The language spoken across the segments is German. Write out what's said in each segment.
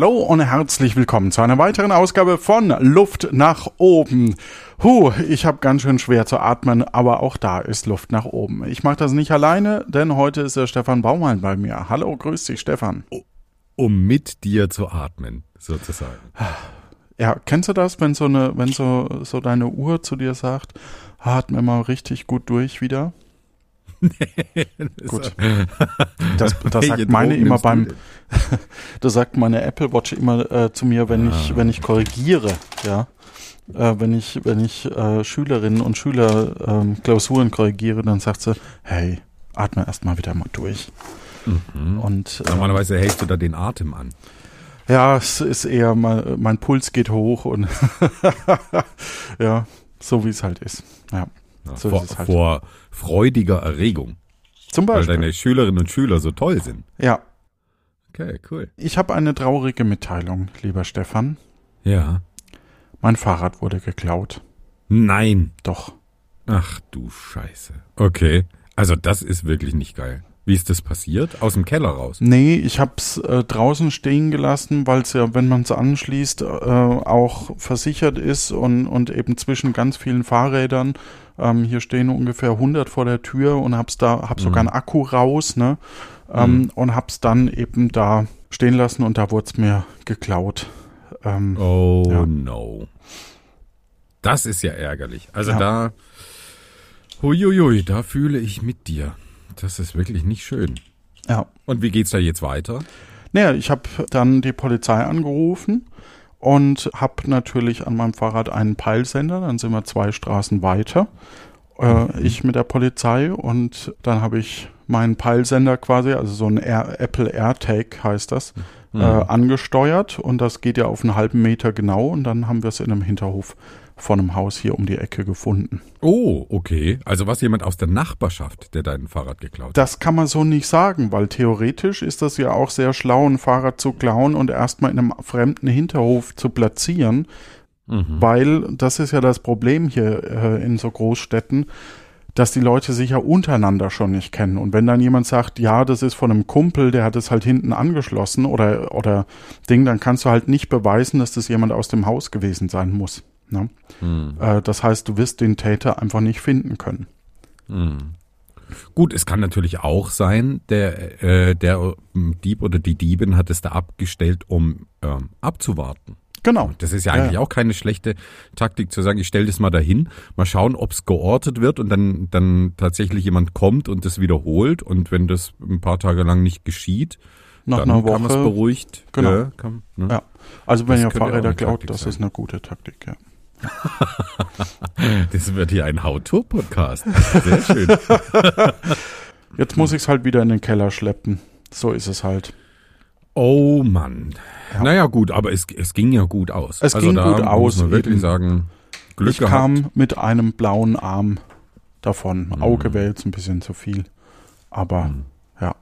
Hallo und herzlich willkommen zu einer weiteren Ausgabe von Luft nach oben. Huh, ich habe ganz schön schwer zu atmen, aber auch da ist Luft nach oben. Ich mache das nicht alleine, denn heute ist der Stefan Baumann bei mir. Hallo, grüß dich, Stefan. Um mit dir zu atmen, sozusagen. Ja, kennst du das, wenn so eine, wenn so, so deine Uhr zu dir sagt, atme mal richtig gut durch wieder? Gut. Das, das sagt meine immer beim, das sagt meine Apple Watch immer äh, zu mir, wenn ah. ich, wenn ich korrigiere, ja. Äh, wenn ich, wenn ich äh, Schülerinnen und Schüler ähm, Klausuren korrigiere, dann sagt sie, hey, atme erstmal wieder mal durch. Mhm. Und, äh, Normalerweise hältst du da den Atem an. Ja, es ist eher, mein, mein Puls geht hoch und ja, so wie es halt ist. Ja. So vor, halt. vor freudiger Erregung. Zum Beispiel. Weil deine Schülerinnen und Schüler so toll sind. Ja. Okay, cool. Ich habe eine traurige Mitteilung, lieber Stefan. Ja. Mein Fahrrad wurde geklaut. Nein. Doch. Ach du Scheiße. Okay. Also das ist wirklich nicht geil. Wie ist das passiert? Aus dem Keller raus? Nee, ich hab's äh, draußen stehen gelassen, weil es ja, wenn man es anschließt, äh, auch versichert ist und, und eben zwischen ganz vielen Fahrrädern. Ähm, hier stehen ungefähr 100 vor der Tür und hab's da, hab mhm. sogar einen Akku raus, ne? Ähm, mhm. Und hab's dann eben da stehen lassen und da wurde es mir geklaut. Ähm, oh ja. no. Das ist ja ärgerlich. Also ja. da, huiuiui, da fühle ich mit dir. Das ist wirklich nicht schön. Ja. Und wie geht's da jetzt weiter? Naja, ich habe dann die Polizei angerufen und habe natürlich an meinem Fahrrad einen Peilsender. Dann sind wir zwei Straßen weiter. Äh, mhm. Ich mit der Polizei und dann habe ich meinen Peilsender quasi, also so ein Air, Apple AirTag heißt das, mhm. äh, angesteuert und das geht ja auf einen halben Meter genau und dann haben wir es in einem Hinterhof von einem Haus hier um die Ecke gefunden. Oh, okay. Also was jemand aus der Nachbarschaft, der dein Fahrrad geklaut hat. Das kann man so nicht sagen, weil theoretisch ist das ja auch sehr schlau, ein Fahrrad zu klauen und erstmal in einem fremden Hinterhof zu platzieren. Mhm. Weil das ist ja das Problem hier äh, in so Großstädten, dass die Leute sich ja untereinander schon nicht kennen. Und wenn dann jemand sagt, ja, das ist von einem Kumpel, der hat es halt hinten angeschlossen oder, oder Ding, dann kannst du halt nicht beweisen, dass das jemand aus dem Haus gewesen sein muss. Ne? Hm. Äh, das heißt, du wirst den Täter einfach nicht finden können. Hm. Gut, es kann natürlich auch sein, der, äh, der Dieb oder die Diebin hat es da abgestellt, um ähm, abzuwarten. Genau. Das ist ja eigentlich ja. auch keine schlechte Taktik zu sagen, ich stelle das mal dahin, mal schauen, ob es geortet wird und dann, dann tatsächlich jemand kommt und das wiederholt. Und wenn das ein paar Tage lang nicht geschieht, Nach dann einer Woche, kann man es beruhigt. Genau. Ja, kann, ne? ja. Also wenn ihr Fahrräder klaut, das sein. ist eine gute Taktik, ja. das wird hier ein How-To-Podcast. Sehr schön. Jetzt muss ich es halt wieder in den Keller schleppen. So ist es halt. Oh Mann. Ja. Naja, gut, aber es, es ging ja gut aus. Es also ging gut aus. Muss man wirklich eben. sagen, Glück Ich gehabt. kam mit einem blauen Arm davon. Mhm. Auge wäre jetzt ein bisschen zu viel. Aber mhm. ja.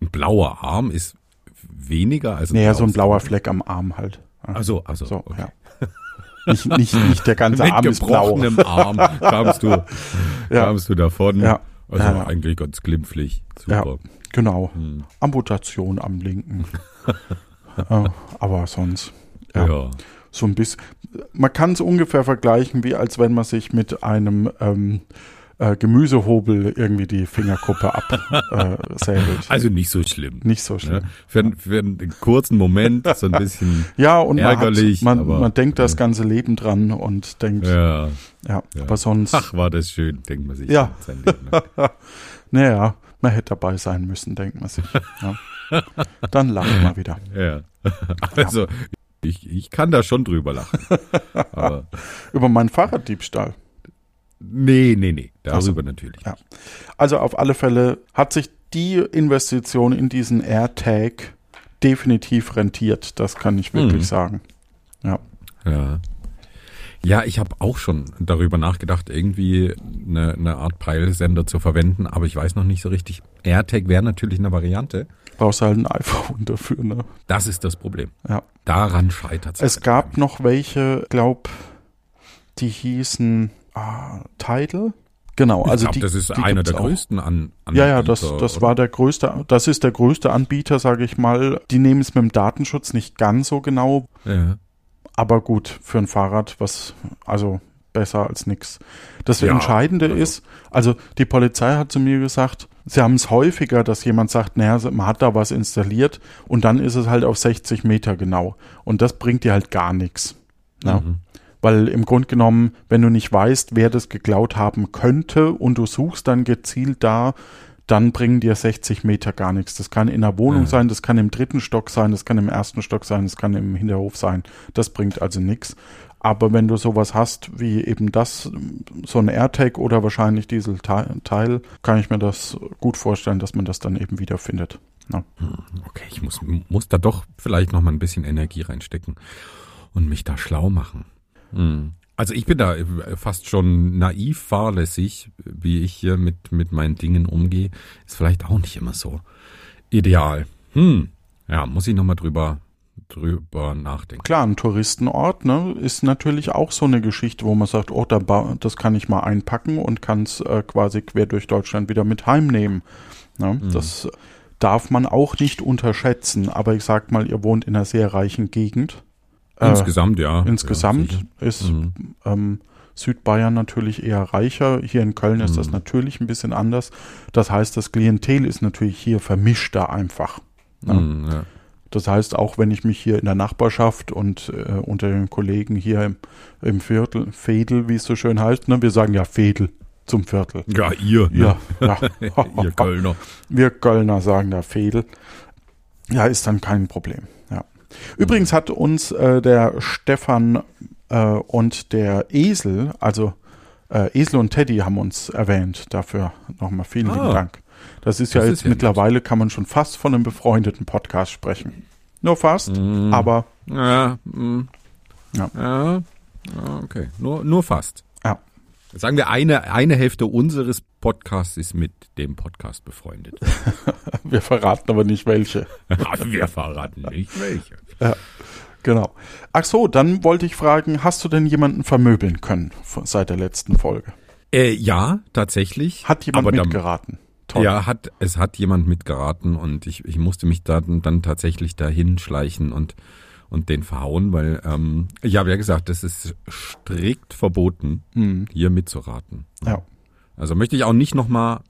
Ein blauer Arm ist weniger als ein Naja, so ein blauer Fleck am Arm halt. Also, also. So, okay. ja. Nicht, nicht, nicht der ganze Mit Arm ist blau. Mit Arm kamst du, ja. kamst du davon. Ja. Also ja. eigentlich ganz glimpflich. Super. Ja, genau. Hm. Amputation am linken. äh, aber sonst. Ja. ja. So ein bisschen. Man kann es ungefähr vergleichen, wie als wenn man sich mit einem ähm, äh, Gemüsehobel irgendwie die Fingerkuppe absäbelt. Äh, also nicht so schlimm. Nicht so schlimm. Ne? Für, für, einen kurzen Moment so ein bisschen ja, und ärgerlich. Man, hat, man, man denkt das ganze Leben dran und denkt, ja, ja, ja. aber sonst. Ach, war das schön, denkt man sich. Ja. Sein Leben naja, man hätte dabei sein müssen, denkt man sich. Ja. Dann lacht man wieder. Ja. Also, ich, ich kann da schon drüber lachen. Über meinen Fahrraddiebstahl. Nee, nee, nee. Darüber also, natürlich. Ja. Also auf alle Fälle hat sich die Investition in diesen AirTag definitiv rentiert. Das kann ich wirklich mhm. sagen. Ja. Ja. Ja, ich habe auch schon darüber nachgedacht, irgendwie eine, eine Art Peilsender zu verwenden, aber ich weiß noch nicht so richtig. AirTag wäre natürlich eine Variante. Brauchst halt ein iPhone dafür, ne? Das ist das Problem. Ja. Daran scheitert es. Es gab noch welche, glaub, die hießen Tidal Genau, also glaub, die, das ist die einer der auch. größten an, an Ja, ja, das, das oder? war der größte, das ist der größte Anbieter, sage ich mal. Die nehmen es mit dem Datenschutz nicht ganz so genau, Ja. aber gut für ein Fahrrad, was also besser als nix. Das Ja, Entscheidende also- ist, also die Polizei hat zu mir gesagt, sie haben es häufiger, dass jemand sagt, naja, man hat da was installiert und dann ist es halt auf 60 Meter genau. Und das bringt dir halt gar nichts. Ja. Mhm. Weil im Grunde genommen, wenn du nicht weißt, wer das geklaut haben könnte und du suchst dann gezielt da, dann bringen dir 60 Meter gar nichts. Das kann in der Wohnung Ja. sein, das kann im dritten Stock sein, das kann im ersten Stock sein, das kann im Hinterhof sein. Das bringt also nichts. Aber wenn du sowas hast wie eben das, so ein AirTag oder wahrscheinlich dieses Teil, Teil, kann ich mir das gut vorstellen, dass man das dann eben wiederfindet. Ja. Okay, ich muss, muss da doch vielleicht noch mal ein bisschen Energie reinstecken und mich da schlau machen. Also ich bin da fast schon naiv fahrlässig, wie ich hier mit, mit meinen Dingen umgehe. Ist vielleicht auch nicht immer so ideal. Hm. Ja, muss ich noch mal drüber, drüber nachdenken. Klar, ein Touristenort ne, ist natürlich auch so eine Geschichte, wo man sagt, oh, da das kann ich mal einpacken und kann es äh, quasi quer durch Deutschland wieder mit heimnehmen. Ne? Mhm. Das darf man auch nicht unterschätzen. Aber ich sag mal, ihr wohnt in einer sehr reichen Gegend. Äh, Insgesamt, ja. insgesamt Ja, ist Mhm. ähm, Südbayern natürlich eher reicher. Hier in Köln ist das Mhm. natürlich ein bisschen anders. Das heißt, das Klientel ist natürlich hier vermischter einfach. Ja. Hm, ja. Das heißt, auch wenn ich mich hier in der Nachbarschaft und äh, unter den Kollegen hier im, im Viertel, Fädel, wie es so schön heißt, ne, wir sagen ja Fädel zum Viertel. ja, ihr. ne? Ja, ja. ihr Kölner. Wir Kölner sagen da Fädel. Ja, ist dann kein Problem. Ja. Übrigens hat uns äh, der Stefan äh, und der Esel, also äh, Esel und Teddy haben uns erwähnt. Dafür nochmal vielen Ah. lieben Dank. Das ist ja Das jetzt ist ja mittlerweile, kann man schon fast von einem befreundeten Podcast sprechen. Nur fast, Mhm. aber Ja, mm, Ja. ja. ja, okay. Nur, nur fast. Ja. Sagen wir, eine, eine Hälfte unseres Podcasts ist mit dem Podcast befreundet. wir verraten aber nicht welche. Wir verraten nicht welche. Genau. Ach so, dann wollte ich fragen, hast du denn jemanden vermöbeln können seit der letzten Folge? Äh, ja, tatsächlich. Hat jemand aber da- mitgeraten? Toll. Ja, hat, es hat jemand mitgeraten und ich, ich musste mich dann, dann tatsächlich dahin schleichen und, und den verhauen, weil, ähm, ich habe ja gesagt, das ist strikt verboten, Hm, hier mitzuraten. ja. Also möchte ich auch nicht nochmal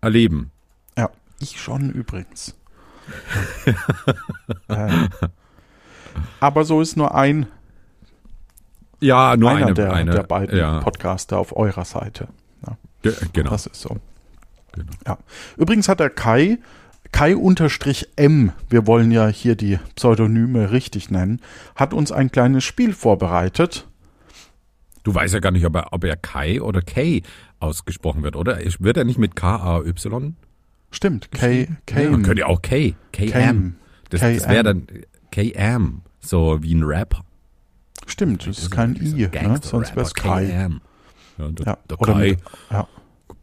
erleben. Ja, ich schon übrigens. äh, aber so ist nur ein, Ja, nur einer eine, der, eine, der beiden ja, Podcaster auf eurer Seite. ge- genau. Das ist so. Genau. Ja. Übrigens hat der Kai, Kai-M, wir wollen ja hier die Pseudonyme richtig nennen, hat uns ein kleines Spiel vorbereitet. Du weißt ja gar nicht, ob er, ob er Kai oder K ausgesprochen wird, oder? Wird er nicht mit K-A-Y? Stimmt, K, K, Ja, man könnte ja auch K. K-M. Das, das wäre dann K-M. So wie ein Rap. Stimmt, das ist kein I, ne? sonst wäre es Kai. Ja, der, Ja, der oder Kai mit, ja.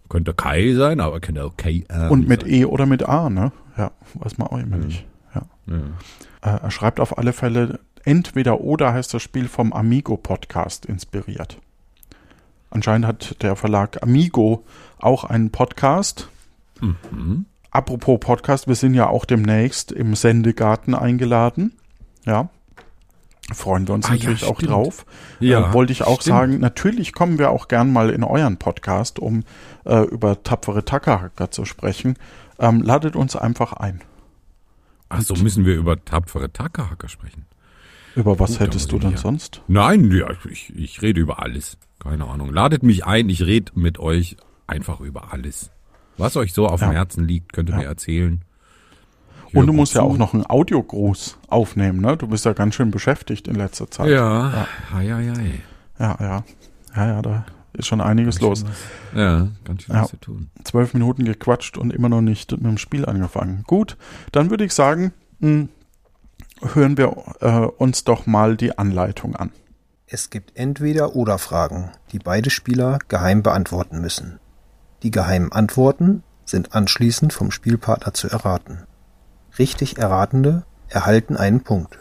könnte Kai sein, aber könnte auch KM Und mit sein. E oder mit A, ne? Ja, weiß man auch immer Mhm. nicht. Ja. Ja. Äh, er schreibt auf alle Fälle, entweder oder heißt das Spiel vom Amigo Podcast inspiriert. Anscheinend hat der Verlag Amigo auch einen Podcast. Mhm. Apropos Podcast, wir sind ja auch demnächst im Sendegarten eingeladen. Ja. Freuen wir uns Ah, ja, natürlich auch stimmt. drauf. Ja, äh, wollte ich auch stimmt. sagen, natürlich kommen wir auch gern mal in euren Podcast, um äh, über tapfere Tackerhacker zu sprechen. Ähm, ladet uns einfach ein. Ach so, müssen wir über tapfere Tackerhacker sprechen. Über was Gut, hättest du denn ja- sonst? Nein, ja, ich, ich rede über alles. Keine Ahnung. Ladet mich ein, ich rede mit euch einfach über alles. Was euch so auf Ja. dem Herzen liegt, könnt ihr Ja. mir erzählen. Ich Und du musst ja zu. auch noch einen Audiogruß aufnehmen, ne? Du bist ja ganz schön beschäftigt in letzter Zeit. Ja, ja, ja, ja. ja, ja. Ja, ja, da ist schon einiges los. Ja, ganz schön Ja. was zu tun. Zwölf Minuten gequatscht und immer noch nicht mit dem Spiel angefangen. Gut, dann würde ich sagen, mh, hören wir äh, uns doch mal die Anleitung an. Es gibt entweder oder Fragen, die beide Spieler geheim beantworten müssen. Die geheimen Antworten sind anschließend vom Spielpartner zu erraten. Richtig Erratende erhalten einen Punkt.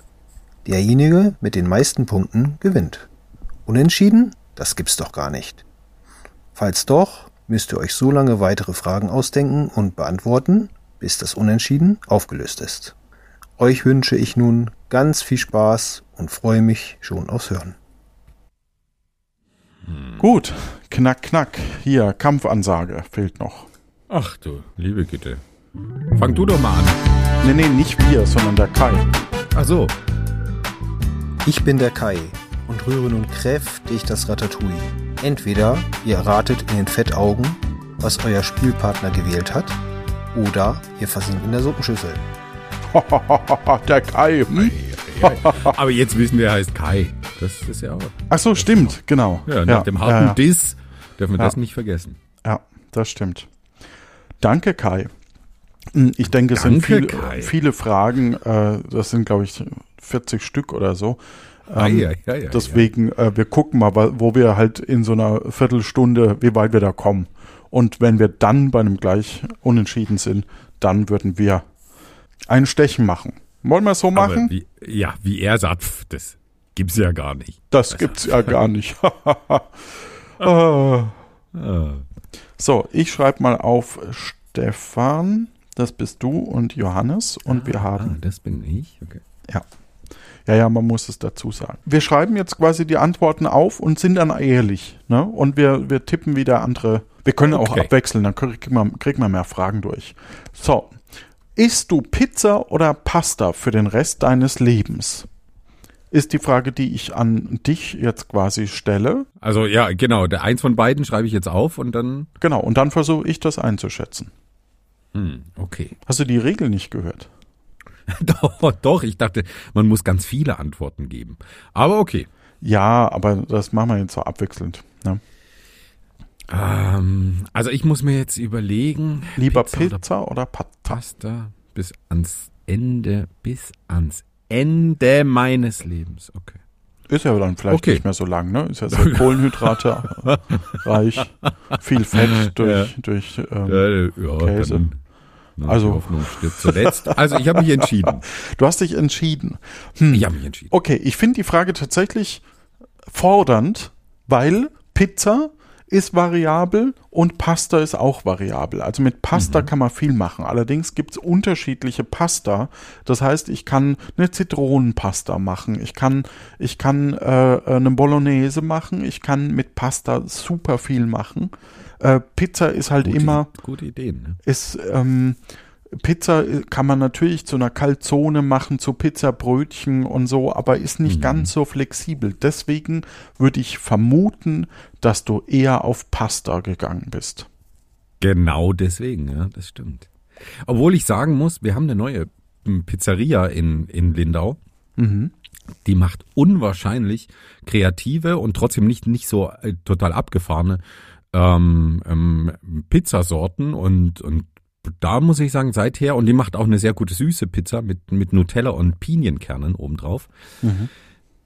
Derjenige mit den meisten Punkten gewinnt. Unentschieden? Das gibt's doch gar nicht. Falls doch, müsst ihr euch so lange weitere Fragen ausdenken und beantworten, bis das Unentschieden aufgelöst ist. Euch wünsche ich nun ganz viel Spaß und freue mich schon aufs Hören. Gut, knack, knack. Hier, Kampfansage fehlt noch. Ach du, liebe Güte. Fang du doch mal an. Nee, nee, nicht wir, sondern der Kai. Ach so. Ich bin der Kai und rühre nun kräftig das Ratatouille. Entweder ihr ratet in den Fettaugen, was euer Spielpartner gewählt hat, oder ihr versinkt in der Suppenschüssel. der Kai. Hm? Aber jetzt wissen wir, er heißt Kai. Das ist ja auch. Ach so, stimmt, genau. Ja, nach dem harten ja, ja. Diss dürfen wir Ja. das nicht vergessen. Ja, das stimmt. Danke, Kai. Hm, Ich denke, es sind Danke, viele, Kai. viele Fragen. Äh, das sind, glaube ich, 40 Stück oder so. Ähm, ja, ja, ja, Deswegen, Äh, wir gucken mal, wo wir halt in so einer Viertelstunde, wie weit wir da kommen. Und wenn wir dann bei einem gleich unentschieden sind, dann würden wir ein Stechen machen. Wollen wir es so machen? wie, ja, wie er sagt, pf, das gibt's ja gar nicht. das gibt's ja gar nicht. Ah. Ah. So, ich schreibe mal auf Stefan, das bist du und Johannes und wir Ah, haben, das bin ich. Okay. ja, ja, man muss es dazu sagen. Wir schreiben jetzt quasi die Antworten auf und sind dann ehrlich, ne? Und wir, wir tippen wieder andere, wir können auch Okay. abwechseln, dann kriegt man, kriegt man mehr Fragen durch. So, isst du Pizza oder Pasta für den Rest deines Lebens? Ist die Frage, die ich an dich jetzt quasi stelle. Also ja, genau. Der eins von beiden schreibe ich jetzt auf und dann. Genau, und dann versuche ich das einzuschätzen. Hm, okay. Hast du die Regel nicht gehört? doch, doch. Ich dachte, man muss ganz viele Antworten geben. Aber okay. Ja, aber das machen wir jetzt so abwechselnd. Ne? Ähm, also ich muss mir jetzt überlegen. Lieber Pizza Pizza, oder oder, Pasta? Pasta bis ans Ende, bis ans Ende meines Lebens. Okay. Ist ja dann vielleicht Okay. nicht mehr so lang, ne? Ist ja sehr Kohlenhydrate reich, viel Fett durch, durch ähm, Äh, ja, Käse. dann, na, Also- Die Hoffnung stirbt zuletzt. Also ich habe mich entschieden. Du hast dich entschieden. Hm. Ich habe mich entschieden. Okay, ich finde die Frage tatsächlich fordernd, weil Pizza ist variabel und Pasta ist auch variabel. Also mit Pasta kann man viel machen. Allerdings gibt es unterschiedliche Pasta. Das heißt, ich kann eine Zitronenpasta machen. Ich kann, ich kann äh, eine Bolognese machen. Ich kann mit Pasta super viel machen. Äh, Pizza ist halt Gute, immer gute Ideen. Ne? ist ähm, Pizza kann man natürlich zu einer Kaltzone machen, zu Pizzabrötchen und so, aber ist nicht Mhm. ganz so flexibel. Deswegen würde ich vermuten, dass du eher auf Pasta gegangen bist. Genau deswegen, ja, das stimmt. Obwohl ich sagen muss, wir haben eine neue m, Pizzeria in, in Lindau. Mhm. Die macht unwahrscheinlich kreative und trotzdem nicht, nicht so äh, total abgefahrene ähm, ähm, Pizzasorten und, und da muss ich sagen, seither, und die macht auch eine sehr gute süße Pizza mit, mit Nutella und Pinienkernen obendrauf. Mhm.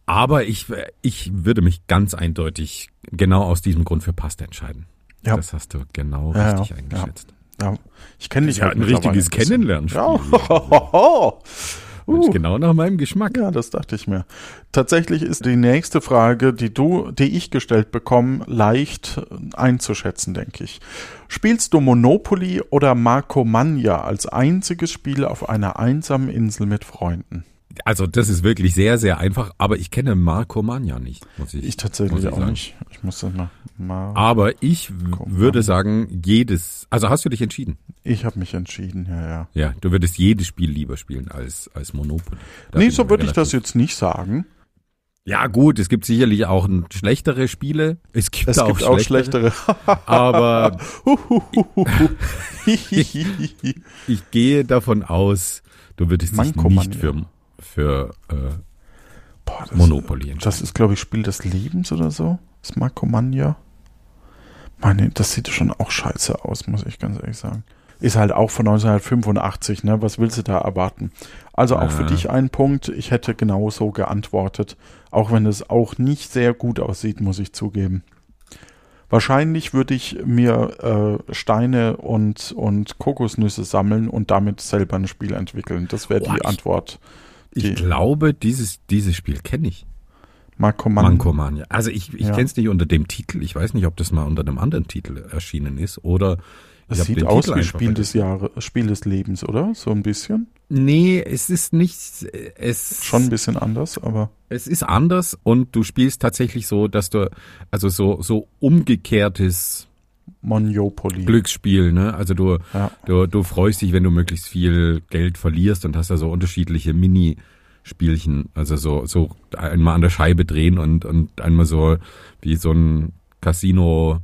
Aber ich, ich würde mich ganz eindeutig genau aus diesem Grund für Pasta entscheiden. Ja. Das hast du genau Ja, richtig ja, eingeschätzt. Ja, ich kenne dich ist ja halt ein richtiges. Kennenlernspiel. Ja. Uh. genau nach meinem Geschmack. Ja, das dachte ich mir. Tatsächlich ist die nächste Frage, die du, die ich gestellt bekomme, leicht einzuschätzen, denke ich. Spielst du Monopoly oder Marco Mania als einziges Spiel auf einer einsamen Insel mit Freunden? Also das ist wirklich sehr, sehr einfach, aber ich kenne Marco Mania nicht, muss ich Ich tatsächlich ich auch sagen. nicht. Ich muss das mal. mal Aber ich würde sagen, jedes, also hast du dich entschieden? ich habe mich entschieden, ja, ja. Ja, du würdest jedes Spiel lieber spielen als, als Monopoly. Da nee, so würde ich das jetzt nicht sagen. Ja gut, es gibt sicherlich auch schlechtere Spiele. Es gibt, Es auch, gibt auch schlechtere, schlechtere. Aber ich gehe davon aus, du würdest dich Manko nicht Mania. für, für äh, Boah, das, Monopoly. Das ist, glaube ich, Spiel des Lebens oder so. Das Marco Mania. Meine, das sieht schon auch scheiße aus, muss ich ganz ehrlich sagen. Ist halt auch von 1985, ne? Was willst du da erwarten? Also auch für Ja. dich ein Punkt. Ich hätte genauso geantwortet. Auch wenn es auch nicht sehr gut aussieht, muss ich zugeben. Wahrscheinlich würde ich mir äh, Steine und, und Kokosnüsse sammeln und damit selber ein Spiel entwickeln. Das wäre Boah, die ich- Antwort. Ich die- glaube, dieses, dieses Spiel kenne ich. Mankoman, ja. Also ich, ich ja. kenne es nicht unter dem Titel. Ich weiß nicht, ob das mal unter einem anderen Titel erschienen ist oder. Es sieht aus Titel wie Spiel des Jahres, Spiel des Lebens, oder? So ein bisschen. Nee, es ist nicht. Es schon ein bisschen anders, aber es ist anders und du spielst tatsächlich so, dass du also so so umgekehrtes Monopoly. Glücksspiel, ne? Also du, ja. du, du freust dich, wenn du möglichst viel Geld verlierst und hast da so unterschiedliche Mini-Spielchen. Also so, so einmal an der Scheibe drehen und, und einmal so wie so ein Casino.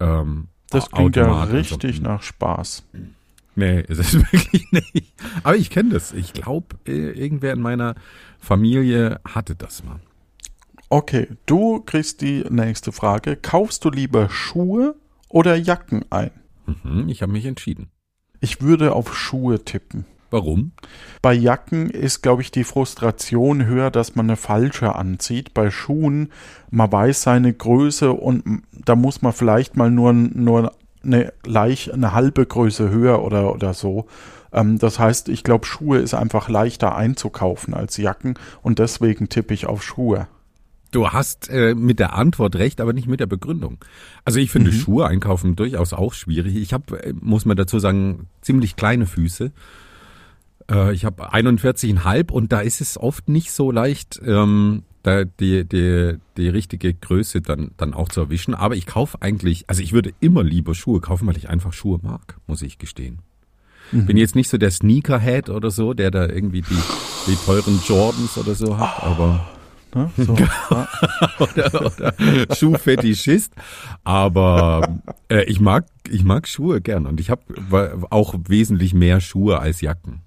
Ähm, das klingt Automat ja richtig so. nach Spaß. Nee, ist es wirklich nicht. Aber ich kenne das. Ich glaube, irgendwer in meiner Familie hatte das mal. Okay, du kriegst die nächste Frage. Kaufst du lieber Schuhe oder Jacken ein? Mhm, ich habe mich entschieden. Ich würde auf Schuhe tippen. Warum? Bei Jacken ist, glaube ich, die Frustration höher, dass man eine falsche anzieht. Bei Schuhen, man weiß seine Größe und da muss man vielleicht mal nur, nur eine, leicht, eine halbe Größe höher oder, oder so. Ähm, das heißt, ich glaube, Schuhe ist einfach leichter einzukaufen als Jacken und deswegen tippe ich auf Schuhe. Du hast äh, mit der Antwort recht, aber nicht mit der Begründung. Also ich finde mhm. Schuhe einkaufen durchaus auch schwierig. Ich habe, äh, muss man dazu sagen, ziemlich kleine Füße. Äh, ich habe 41,5 und da ist es oft nicht so leicht, ähm, da die, die, die richtige Größe dann, dann auch zu erwischen. Aber ich kaufe eigentlich, also ich würde immer lieber Schuhe kaufen, weil ich einfach Schuhe mag, muss ich gestehen. Mhm. Bin jetzt nicht so der Sneakerhead oder so, der da irgendwie die, die teuren Jordans oder so hat, aber Ne? So, ja. oder, oder Schuhfetischist. Aber äh, ich mag ich mag Schuhe gern und ich habe auch wesentlich mehr Schuhe als Jacken.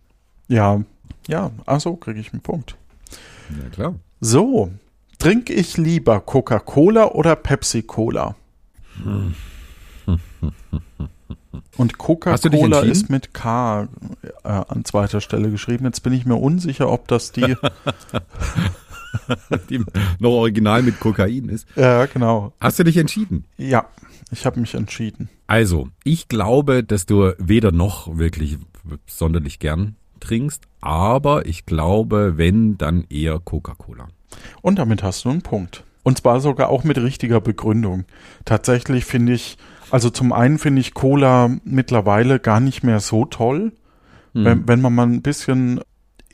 Ja, ja, ach so kriege ich einen Punkt. Ja klar. So, trinke ich lieber Coca-Cola oder Pepsi-Cola? Und Coca-Cola ist mit K äh, an zweiter Stelle geschrieben. Jetzt bin ich mir unsicher, ob das die die noch original mit Kokain ist. Ja, genau. Hast du dich entschieden? Ja, ich habe mich entschieden. Also, ich glaube, dass du weder noch wirklich sonderlich gern trinkst, aber ich glaube, wenn, dann eher Coca-Cola. Und damit hast du einen Punkt. Und zwar sogar auch mit richtiger Begründung. Tatsächlich finde ich, also zum einen finde ich Cola mittlerweile gar nicht mehr so toll. Hm. Wenn, wenn man mal ein bisschen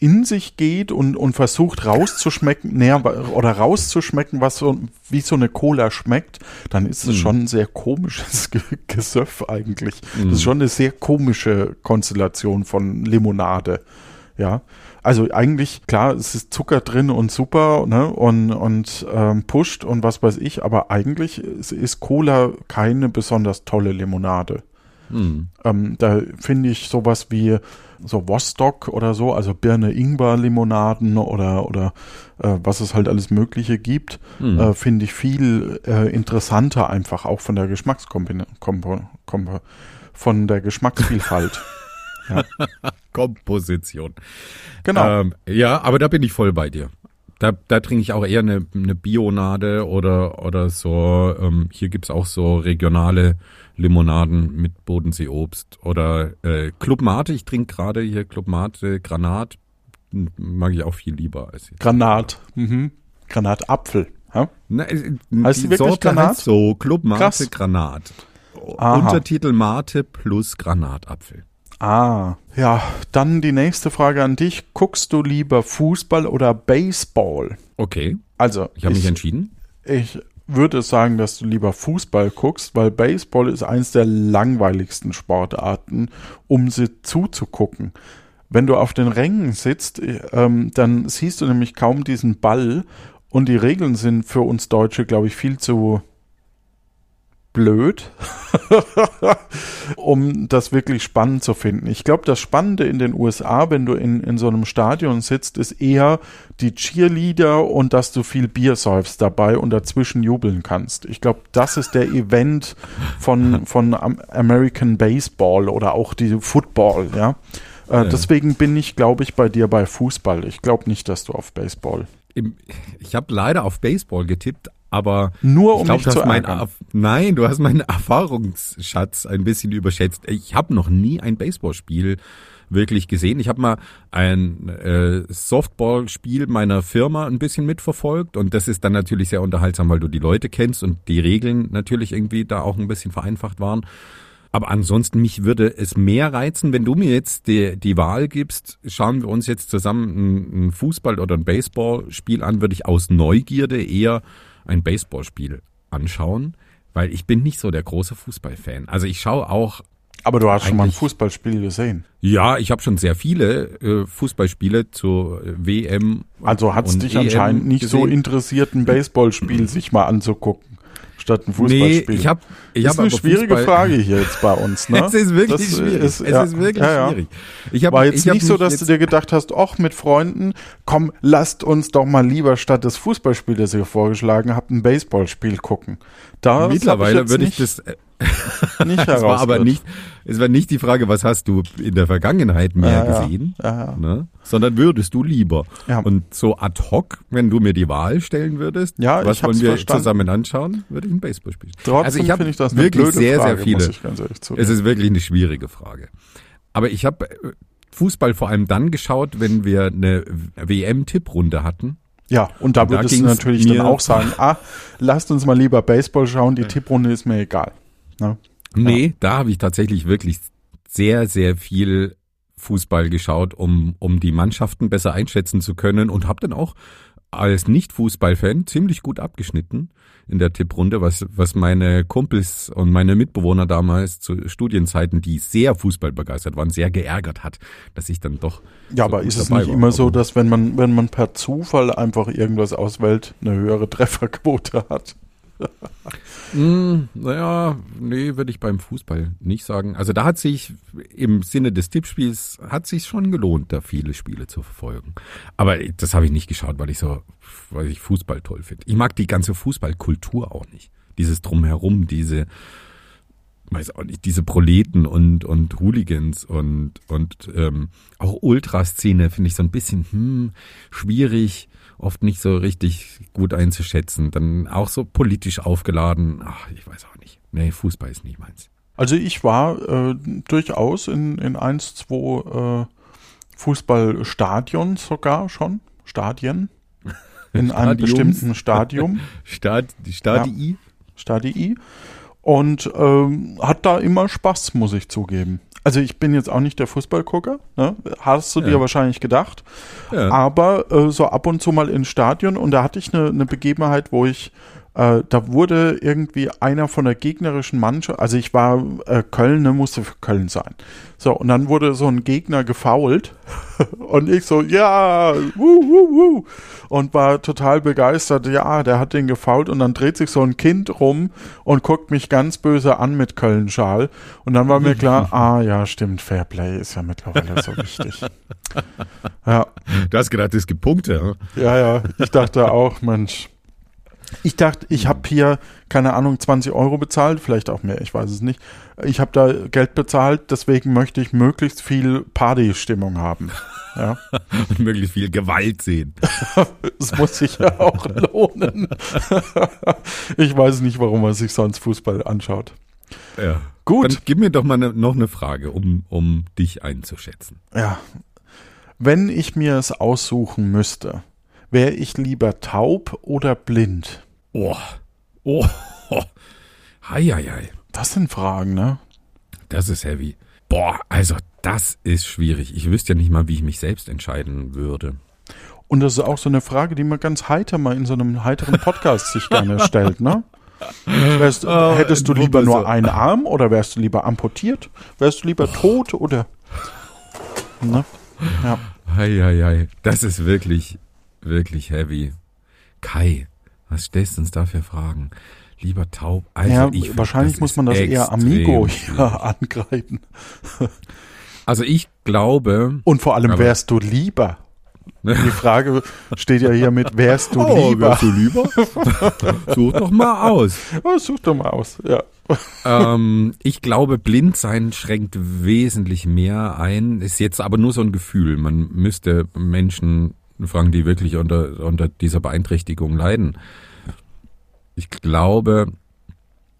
in sich geht und, und versucht rauszuschmecken, näher oder rauszuschmecken, was so, wie so eine Cola schmeckt, dann ist es mm. schon ein sehr komisches Gesöff eigentlich. Mm. Das ist schon eine sehr komische Konstellation von Limonade. Ja. Also eigentlich, klar, es ist Zucker drin und super, ne, und, und ähm, pusht und was weiß ich, aber eigentlich ist, ist Cola keine besonders tolle Limonade. Mm. Ähm, da finde ich sowas wie so Vostok oder so, also Birne-Ingwer-Limonaden oder, oder äh, was es halt alles Mögliche gibt, mhm. äh, finde ich viel äh, interessanter einfach auch von der Geschmackskombination, von der Geschmacksvielfalt. ja. Komposition. Genau. Ähm, ja, aber da bin ich voll bei dir. Da, da trinke ich auch eher eine, eine Bionade oder, oder so. Ähm, hier gibt's auch so regionale Limonaden mit Bodenseeobst oder äh, Club Mate. Ich trinke gerade hier Club Mate Granat. Mag ich auch viel lieber als jetzt. Granat. Mhm. Granatapfel. Ja? Na, äh, heißt die, Sorte Granat? heißt so Club Mate Krass. Granat. Aha. Untertitel Mate plus Granatapfel. Ah, ja, dann die nächste Frage an dich. Guckst du lieber Fußball oder Baseball? Okay. Also, ich habe mich entschieden. Ich würde sagen, dass du lieber Fußball guckst, weil Baseball ist eines der langweiligsten Sportarten, um sie zuzugucken. Wenn du auf den Rängen sitzt, ähm, dann siehst du nämlich kaum diesen Ball und die Regeln sind für uns Deutsche, glaube ich, viel zu blöd, um das wirklich spannend zu finden. Ich glaube, das Spannende in den USA, wenn du in, in so einem Stadion sitzt, ist eher die Cheerleader und dass du viel Bier säufst dabei und dazwischen jubeln kannst. Ich glaube, das ist der Event von, von American Baseball oder auch die Football, ja. Äh, ja. Deswegen bin ich, glaube ich, bei dir bei Fußball. Ich glaube nicht, dass du auf Baseball. Ich habe leider auf Baseball getippt, aber nur um ich glaub, zu mein, Nein, du hast meinen Erfahrungsschatz ein bisschen überschätzt. Ich habe noch nie ein Baseballspiel wirklich gesehen. Ich habe mal ein äh, Softballspiel meiner Firma ein bisschen mitverfolgt und das ist dann natürlich sehr unterhaltsam, weil du die Leute kennst und die Regeln natürlich irgendwie da auch ein bisschen vereinfacht waren. Aber ansonsten, mich würde es mehr reizen, wenn du mir jetzt die, die Wahl gibst, schauen wir uns jetzt zusammen ein, ein Fußball- oder ein Baseballspiel an, würde ich aus Neugierde eher ein Baseballspiel anschauen, weil ich bin nicht so der große Fußballfan. Also ich schaue auch aber du hast schon mal ein Fußballspiel gesehen. Ja, ich habe schon sehr viele äh, Fußballspiele zur WM. Also hat es dich EM anscheinend nicht gesehen. so interessiert, ein Baseballspiel sich mal anzugucken statt ein Fußballspiel? Nee, ich habe ich das ist hab eine schwierige Fußball Frage hier jetzt bei uns. Ne? es ist wirklich das schwierig. Ist, es ja, ist wirklich ja, ja. schwierig. Ich hab, War jetzt ich nicht so, dass du dir gedacht hast, ach, mit Freunden, komm, lasst uns doch mal lieber statt des Fußballspiels, das ihr vorgeschlagen habt, ein Baseballspiel gucken. Da Mittlerweile würde ich das äh, nicht Es war aber nicht, es war nicht die Frage, was hast du in der Vergangenheit mehr Ja, gesehen, Ja. Ne? sondern würdest du lieber. Ja. Und so ad hoc, wenn du mir die Wahl stellen würdest, Ja, was ich wollen wir verstanden. zusammen anschauen, würde ich ein Baseball spielen. Trotzdem also ich habe finde ich das eine wirklich sehr, Frage, sehr viele. ich. Es ist wirklich eine schwierige Frage. Aber ich habe äh, Fußball vor allem dann geschaut, wenn wir eine WM-Tipprunde hatten. Ja, und da Und da würdest du ging's natürlich dann auch sagen, ah, lasst uns mal lieber Baseball schauen, die Tipprunde ist mir egal. Ne? Nee, da habe ich tatsächlich wirklich sehr, sehr viel Fußball geschaut, um, um die Mannschaften besser einschätzen zu können und habe dann auch als Nicht-Fußball-Fan ziemlich gut abgeschnitten in der Tipprunde, was, was meine Kumpels und meine Mitbewohner damals zu Studienzeiten, die sehr fußballbegeistert waren, sehr geärgert hat, dass ich dann doch. Ja, so aber ist es nicht war. immer so, Aber- dass wenn man, wenn man per Zufall einfach irgendwas auswählt, eine höhere Trefferquote hat? Mm, naja, nee, würde ich beim Fußball nicht sagen. Also da hat sich im Sinne des Tippspiels hat sich schon gelohnt, da viele Spiele zu verfolgen. Aber das habe ich nicht geschaut, weil ich so, weil ich Fußball toll finde. Ich mag die ganze Fußballkultur auch nicht. Dieses drumherum, diese, weiß auch nicht, diese Proleten und und Hooligans und und ähm, auch Ultraszene finde ich so ein bisschen hm, schwierig, oft nicht so richtig gut einzuschätzen. Dann auch so politisch aufgeladen. Ach, ich weiß auch nicht. Nee, Fußball ist nicht meins. Also ich war äh, durchaus in, in eins, zwei äh, Fußballstadions sogar schon, Stadien, in einem bestimmten Stadium, Stad, die Stadii? Stadii, und ähm, hat da immer Spaß, muss ich zugeben. Also ich bin jetzt auch nicht der Fußballgucker, ne? hast du Ja. dir wahrscheinlich gedacht, Ja. aber äh, so ab und zu mal ins Stadion und da hatte ich eine, eine Begebenheit, wo ich äh, da wurde irgendwie einer von der gegnerischen Mannschaft, also ich war äh, Köln, ne, musste für Köln sein. So, und dann wurde so ein Gegner gefoult und ich so, ja, wuh, wuh, wuh, und war total begeistert, ja, der hat den gefoult und dann dreht sich so ein Kind rum und guckt mich ganz böse an mit Köln-Schal und dann war mir klar, ah ja, stimmt, Fairplay ist ja mittlerweile so wichtig. Ja, Du hast gedacht, es gibt Punkte. ja, ja, ich dachte auch, Mensch. Ich dachte, ich habe hier, keine Ahnung, 20 Euro bezahlt, vielleicht auch mehr, ich weiß es nicht. Ich habe da Geld bezahlt, deswegen möchte ich möglichst viel Partystimmung haben. Ja, Und möglichst viel Gewalt sehen. es muss sich ja auch lohnen. ich weiß nicht, warum man sich sonst Fußball anschaut. Ja. Gut. Dann gib mir doch mal ne, noch eine Frage, um, um dich einzuschätzen. Ja. Wenn ich mir es aussuchen müsste, wäre ich lieber taub oder blind? Oh. Oh. Hei, hei, hei. Das sind Fragen, ne? Das ist heavy. Boah, also das ist schwierig. Ich wüsste ja nicht mal, wie ich mich selbst entscheiden würde. Und das ist auch so eine Frage, die man ganz heiter mal in so einem heiteren Podcast sich gerne stellt, ne? Wärst, Oh, hättest du lieber nur einen Arm oder wärst du lieber amputiert? Wärst du lieber tot oder? Ne? Ja. Hei, hei, hei. Das ist wirklich, wirklich heavy. Kai, was stellst du uns da für Fragen? Lieber taub. Also ja, ich find, wahrscheinlich das muss man das eher Amigo hier angreifen. Also ich glaube. Und vor allem, wärst du lieber? Die Frage steht ja hier mit, wärst du oh, lieber? wärst du lieber? Such doch mal aus. Oh, such doch mal aus. Ja. ähm, ich glaube, Blindsein schränkt wesentlich mehr ein. Ist jetzt aber nur so ein Gefühl. Man müsste Menschen fragen, die wirklich unter, unter dieser Beeinträchtigung leiden. Ich glaube,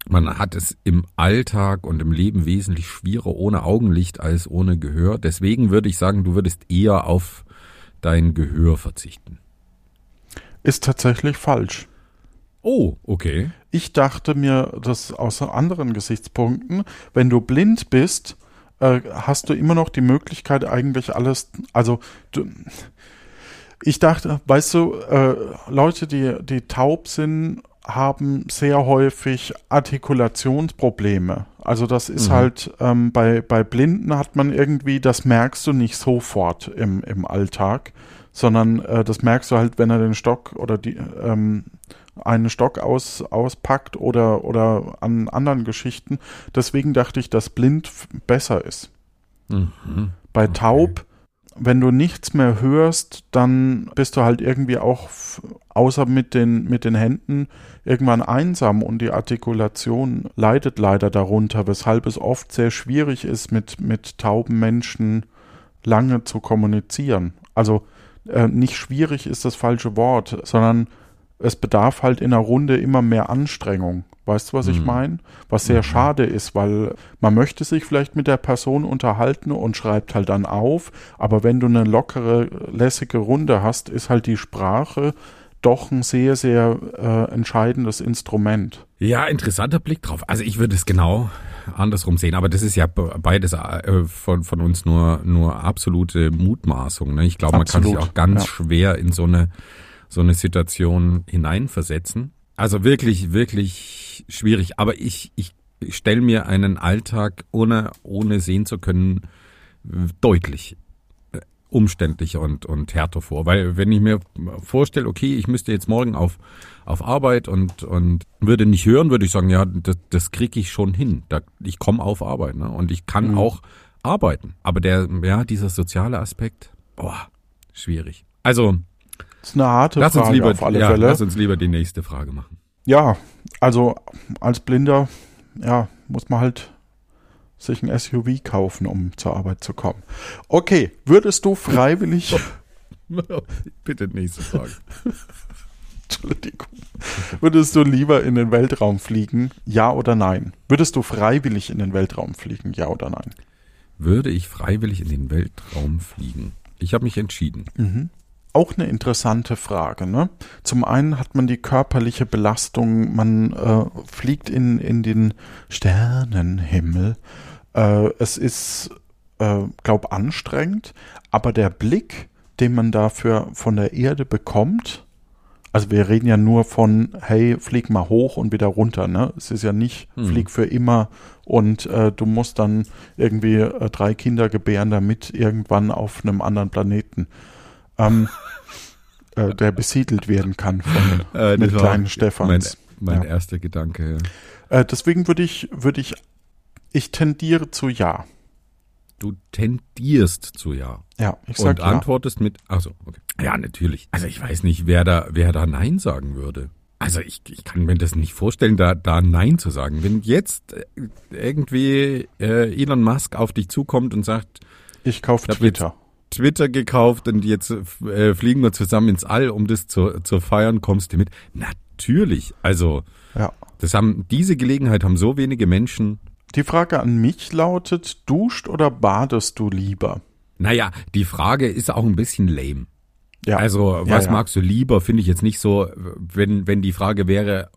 man hat es im Alltag und im Leben wesentlich schwieriger ohne Augenlicht als ohne Gehör. Deswegen würde ich sagen, du würdest eher auf dein Gehör verzichten. Ist tatsächlich falsch. Oh, okay. Ich dachte mir das aus anderen Gesichtspunkten. Wenn du blind bist, äh, hast du immer noch die Möglichkeit, eigentlich alles, also du, ich dachte, weißt du, äh, Leute, die, die taub sind, haben sehr häufig Artikulationsprobleme. Also das ist mhm. halt ähm, bei, bei Blinden hat man irgendwie, das merkst du nicht sofort im, im Alltag, sondern äh, das merkst du halt, wenn er den Stock oder die ähm, einen Stock aus, auspackt oder, oder an anderen Geschichten. Deswegen dachte ich, dass blind besser ist. Mhm. Bei okay. taub wenn du nichts mehr hörst, dann bist du halt irgendwie auch außer mit den, mit den Händen irgendwann einsam und die Artikulation leidet leider darunter, weshalb es oft sehr schwierig ist, mit, mit tauben Menschen lange zu kommunizieren. Also äh, nicht schwierig ist das falsche Wort, sondern es bedarf halt in einer Runde immer mehr Anstrengung. Weißt du, was ich mhm. meine? Was sehr mhm. schade ist, weil man möchte sich vielleicht mit der Person unterhalten und schreibt halt dann auf, aber wenn du eine lockere, lässige Runde hast, ist halt die Sprache doch ein sehr, sehr äh, entscheidendes Instrument. Ja, interessanter Blick drauf. Also ich würde es genau andersrum sehen, aber das ist ja beides äh, von, von uns nur, nur absolute Mutmaßung. Ne? Ich glaube, man kann sich auch ganz ja. schwer in so eine, so eine Situation hineinversetzen. Also wirklich, wirklich schwierig. Aber ich, ich stelle mir einen Alltag ohne, ohne sehen zu können deutlich äh, umständlicher und, und härter vor. Weil wenn ich mir vorstelle, okay, ich müsste jetzt morgen auf, auf Arbeit und, und würde nicht hören, würde ich sagen, ja, das, das kriege ich schon hin. Da, ich komme auf Arbeit ne? und ich kann mhm. auch arbeiten. Aber der, ja, dieser soziale Aspekt, boah, schwierig. Also das ist eine harte lass Frage uns lieber, auf alle ja, Fälle. Lass uns lieber die nächste Frage machen. Ja, also als Blinder, ja, muss man halt sich ein SUV kaufen, um zur Arbeit zu kommen. Okay, würdest du freiwillig. Bitte nächste Frage. Entschuldigung. Würdest du lieber in den Weltraum fliegen? Ja oder nein? Würdest du freiwillig in den Weltraum fliegen? Ja oder nein? Würde ich freiwillig in den Weltraum fliegen? Ich habe mich entschieden. Mhm auch eine interessante Frage. Ne? Zum einen hat man die körperliche Belastung, man äh, fliegt in, in den Sternenhimmel. Äh, es ist, äh, glaub, anstrengend, aber der Blick, den man dafür von der Erde bekommt, also wir reden ja nur von, hey, flieg mal hoch und wieder runter, ne? Es ist ja nicht, hm. flieg für immer und äh, du musst dann irgendwie äh, drei Kinder gebären, damit irgendwann auf einem anderen Planeten ähm, äh, der besiedelt werden kann von äh, mit kleinen Stefans. Mein, mein ja. erster Gedanke. Ja. Äh, deswegen würde ich, würde ich, ich tendiere zu ja. Du tendierst zu ja. Ja, ich sag Und antwortest ja. mit, also okay. Ja, natürlich. Also ich weiß nicht, wer da, wer da Nein sagen würde. Also ich, ich kann mir das nicht vorstellen, da, da Nein zu sagen. Wenn jetzt äh, irgendwie äh, Elon Musk auf dich zukommt und sagt, ich kaufe Twitter. Twitter gekauft und jetzt äh, fliegen wir zusammen ins All, um das zu, zu feiern. Kommst du mit? Natürlich. Also, ja. das haben, diese Gelegenheit haben so wenige Menschen. Die Frage an mich lautet, duscht oder badest du lieber? Naja, die Frage ist auch ein bisschen lame. Ja. Also, was ja, ja. magst du lieber, finde ich jetzt nicht so, wenn, wenn die Frage wäre,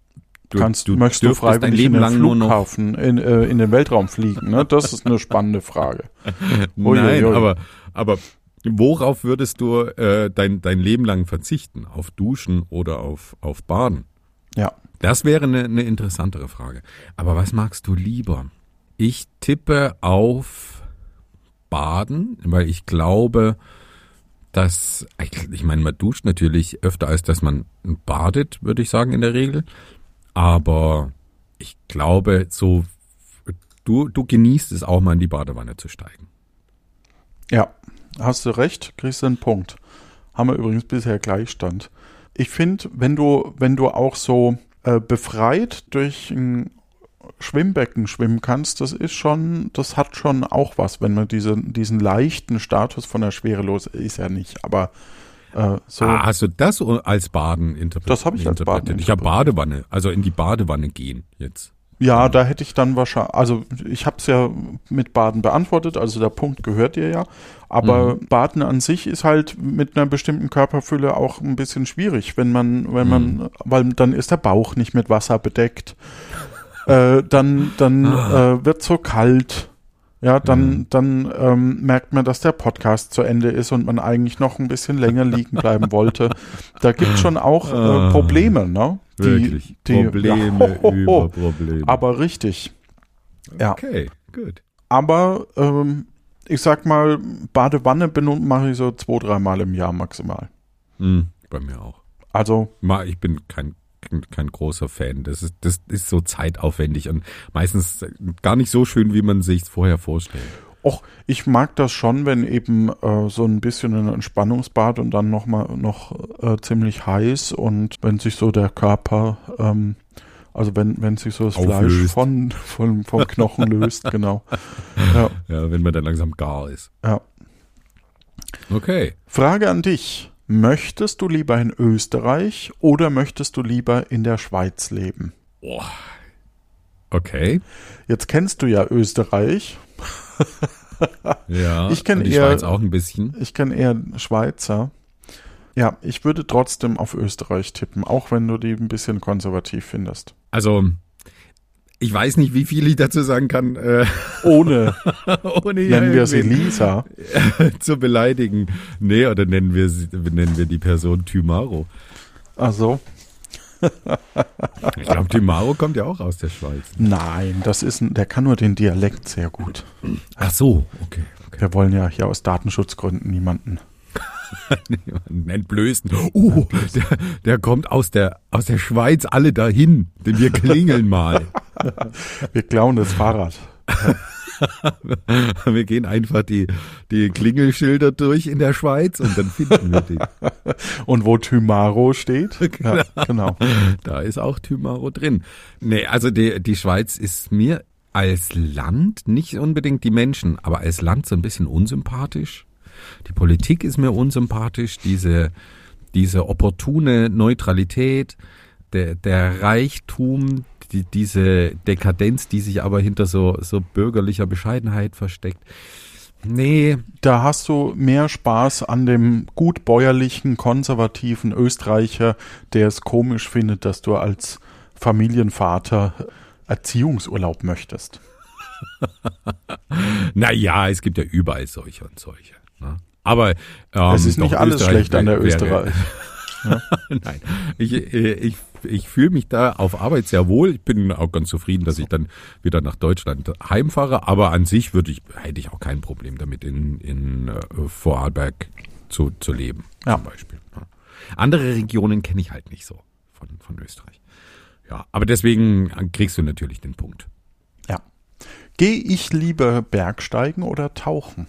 Du, Kannst, du möchtest du freiwillig dein Leben in den Flughafen, in, äh, in den Weltraum fliegen? Ne? Das ist eine spannende Frage. Nein, aber, aber Worauf würdest du äh, dein, dein Leben lang verzichten? Auf Duschen oder auf, auf Baden? Ja. Das wäre eine, eine interessantere Frage. Aber was magst du lieber? Ich tippe auf Baden, weil ich glaube, dass, ich, ich meine, man duscht natürlich öfter, als dass man badet, würde ich sagen, in der Regel. Aber ich glaube, so, du, du genießt es auch mal in die Badewanne zu steigen. Ja, hast du recht, kriegst du einen Punkt. Haben wir übrigens bisher Gleichstand. Ich finde, wenn du, wenn du auch so äh, befreit durch ein Schwimmbecken schwimmen kannst, das ist schon, das hat schon auch was, wenn man diese, diesen leichten Status von der Schwerelos ist ja nicht, aber äh, so. Ah, hast du das als Baden interpretiert? Das habe ich als Baden Ich habe Badewanne, also in die Badewanne gehen jetzt. Ja, da hätte ich dann wahrscheinlich, also ich habe es ja mit Baden beantwortet, also der Punkt gehört dir ja. Aber mhm. Baden an sich ist halt mit einer bestimmten Körperfülle auch ein bisschen schwierig, wenn man, wenn man, mhm. weil dann ist der Bauch nicht mit Wasser bedeckt. äh, dann dann ah. äh, wird so kalt. Ja, dann, mhm. dann ähm, merkt man, dass der Podcast zu Ende ist und man eigentlich noch ein bisschen länger liegen bleiben wollte. Da gibt schon auch äh, ah. Probleme, ne? Die, Wirklich. Die, Probleme ja, über Probleme. Aber richtig. Ja. Okay, gut. Aber ähm, ich sag mal, Badewanne mache ich so zwei, dreimal im Jahr maximal. Mhm, bei mir auch. Also. Ich bin kein kein großer Fan. Das ist, das ist so zeitaufwendig und meistens gar nicht so schön, wie man sich vorher vorstellt. Och, ich mag das schon, wenn eben äh, so ein bisschen ein Entspannungsbad und dann noch mal noch äh, ziemlich heiß und wenn sich so der Körper, ähm, also wenn wenn sich so das Auflöst. Fleisch von, von vom Knochen löst, genau. Ja. ja, wenn man dann langsam gar ist. Ja. Okay. Frage an dich. Möchtest du lieber in Österreich oder möchtest du lieber in der Schweiz leben? Okay. Jetzt kennst du ja Österreich. ja, ich kenne eher Schweiz auch ein bisschen. Ich kenne eher Schweizer. Ja, ich würde trotzdem auf Österreich tippen, auch wenn du die ein bisschen konservativ findest. Also ich weiß nicht, wie viel ich dazu sagen kann. Äh, ohne. ohne nennen wir sie Lisa. zu beleidigen. Nee, oder nennen wir, sie, nennen wir die Person Tymaro. Ach so. Ich glaube, Tymaro kommt ja auch aus der Schweiz. Nein, das ist ein, der kann nur den Dialekt sehr gut. Ach so, okay. okay. Wir wollen ja hier aus Datenschutzgründen niemanden entblößen. Uh, der, der kommt aus der, aus der Schweiz alle dahin, denn wir klingeln mal. wir klauen das Fahrrad. wir gehen einfach die, die Klingelschilder durch in der Schweiz und dann finden wir die. Und wo Thymaro steht? Ja, genau. Da ist auch Thymaro drin. Nee, also die, die Schweiz ist mir als Land nicht unbedingt die Menschen, aber als Land so ein bisschen unsympathisch. Die Politik ist mir unsympathisch, diese, diese opportune Neutralität, der, der Reichtum, die, diese Dekadenz, die sich aber hinter so, so bürgerlicher Bescheidenheit versteckt. Nee. Da hast du mehr Spaß an dem gut bäuerlichen, konservativen Österreicher, der es komisch findet, dass du als Familienvater Erziehungsurlaub möchtest. naja, es gibt ja überall solche und solche. Ne? Aber ähm, es ist nicht alles schlecht an der Österreich. ja? Nein, ich, äh, ich, ich fühle mich da auf Arbeit sehr wohl. Ich bin auch ganz zufrieden, dass ich dann wieder nach Deutschland heimfahre. Aber an sich würde ich, hätte ich auch kein Problem damit, in, in äh, Vorarlberg zu, zu leben, ja. zum Beispiel. Andere Regionen kenne ich halt nicht so von, von Österreich. Ja, aber deswegen kriegst du natürlich den Punkt. Ja. Gehe ich lieber Bergsteigen oder tauchen?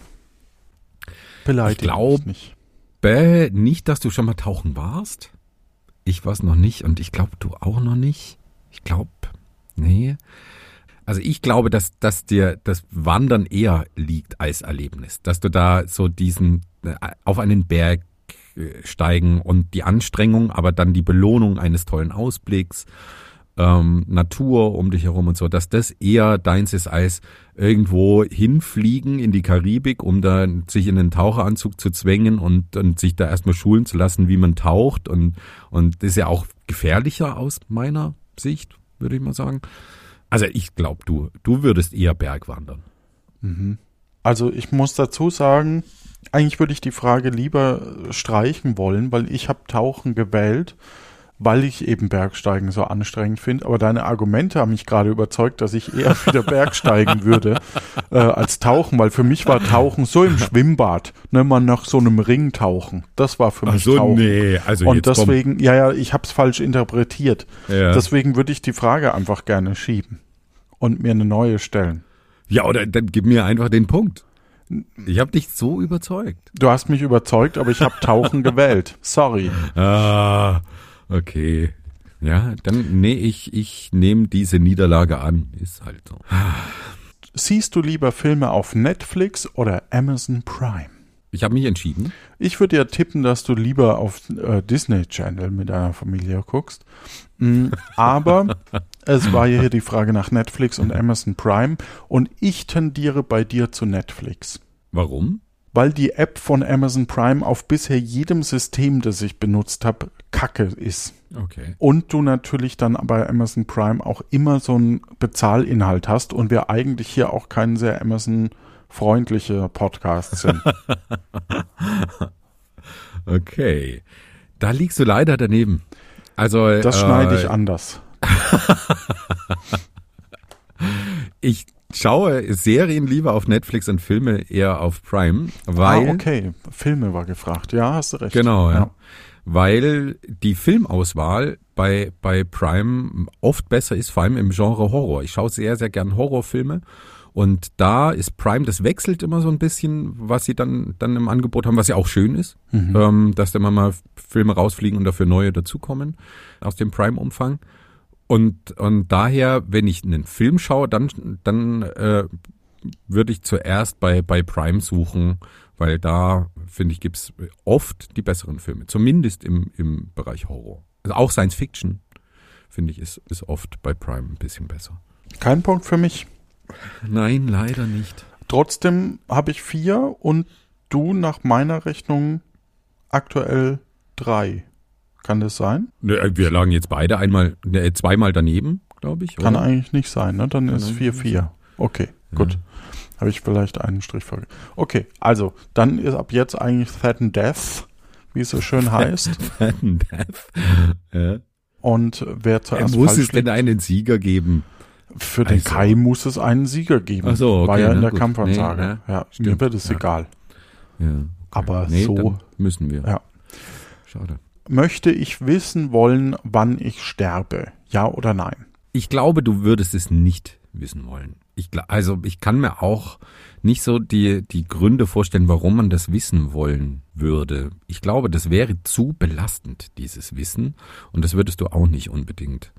Beleidigt ich glaube nicht. Nicht, dass du schon mal tauchen warst. Ich war es noch nicht und ich glaube, du auch noch nicht. Ich glaube, nee. Also ich glaube, dass, dass dir das Wandern eher liegt als Erlebnis. Dass du da so diesen, äh, auf einen Berg äh, steigen und die Anstrengung, aber dann die Belohnung eines tollen Ausblicks ähm, Natur um dich herum und so, dass das eher deins ist als irgendwo hinfliegen in die Karibik, um da sich in den Taucheranzug zu zwängen und, und sich da erstmal schulen zu lassen, wie man taucht und, und das ist ja auch gefährlicher aus meiner Sicht, würde ich mal sagen. Also ich glaube, du, du würdest eher Bergwandern. Mhm. Also ich muss dazu sagen, eigentlich würde ich die Frage lieber streichen wollen, weil ich habe Tauchen gewählt weil ich eben Bergsteigen so anstrengend finde. Aber deine Argumente haben mich gerade überzeugt, dass ich eher wieder Bergsteigen würde äh, als Tauchen, weil für mich war Tauchen so im Schwimmbad, ne, man nach so einem Ring tauchen. Das war für mich Ach so, Tauchen. nee, also Und deswegen, komm. ja, ja, ich habe es falsch interpretiert. Ja. Deswegen würde ich die Frage einfach gerne schieben und mir eine neue stellen. Ja, oder dann gib mir einfach den Punkt. Ich habe dich so überzeugt. Du hast mich überzeugt, aber ich habe Tauchen gewählt. Sorry. Ah. Okay. Ja, dann nee, ich, ich nehme diese Niederlage an. Ist halt so. Siehst du lieber Filme auf Netflix oder Amazon Prime? Ich habe mich entschieden. Ich würde ja tippen, dass du lieber auf äh, Disney Channel mit deiner Familie guckst. Mm, aber es war ja hier die Frage nach Netflix und Amazon Prime und ich tendiere bei dir zu Netflix. Warum? Weil die App von Amazon Prime auf bisher jedem System, das ich benutzt habe, Kacke ist. Okay. Und du natürlich dann bei Amazon Prime auch immer so einen Bezahlinhalt hast und wir eigentlich hier auch keinen sehr Amazon freundliche Podcasts sind. okay. Da liegst du leider daneben. Also das schneide ich anders. ich schaue Serien lieber auf Netflix und Filme eher auf Prime, weil ah, okay, Filme war gefragt. Ja, hast du recht. Genau, ja. ja. Weil die Filmauswahl bei bei Prime oft besser ist, vor allem im Genre Horror. Ich schaue sehr sehr gern Horrorfilme und da ist Prime, das wechselt immer so ein bisschen, was sie dann, dann im Angebot haben, was ja auch schön ist, mhm. ähm, dass da immer mal Filme rausfliegen und dafür neue dazukommen aus dem Prime-Umfang. Und, und daher, wenn ich einen Film schaue, dann, dann äh, würde ich zuerst bei, bei Prime suchen, weil da, finde ich, gibt's oft die besseren Filme, zumindest im, im Bereich Horror. Also auch Science Fiction, finde ich, ist, ist oft bei Prime ein bisschen besser. Kein Punkt für mich. Nein, leider nicht. Trotzdem habe ich vier und du nach meiner Rechnung aktuell drei. Kann das sein? Ne, wir lagen jetzt beide einmal, ne, zweimal daneben, glaube ich. Kann oder? eigentlich nicht sein, ne? Dann Kann ist vier vier. Okay, ja. gut. Habe ich vielleicht einen Strich vor. Okay, also dann ist ab jetzt eigentlich and Death, wie es so schön heißt. And Death. Ja. Und wer zuerst Muss es denn einen Sieger geben? Für den also. Kai muss es einen Sieger geben. Ach so, okay, War ja in der gut. Kampfansage. Nee, ja, ja mir wird es egal. Ja, okay. Aber nee, so müssen wir. Ja. Schade. Möchte ich wissen wollen, wann ich sterbe? Ja oder nein? Ich glaube, du würdest es nicht wissen wollen. Ich, also ich kann mir auch nicht so die, die Gründe vorstellen, warum man das wissen wollen würde. Ich glaube, das wäre zu belastend, dieses Wissen. Und das würdest du auch nicht unbedingt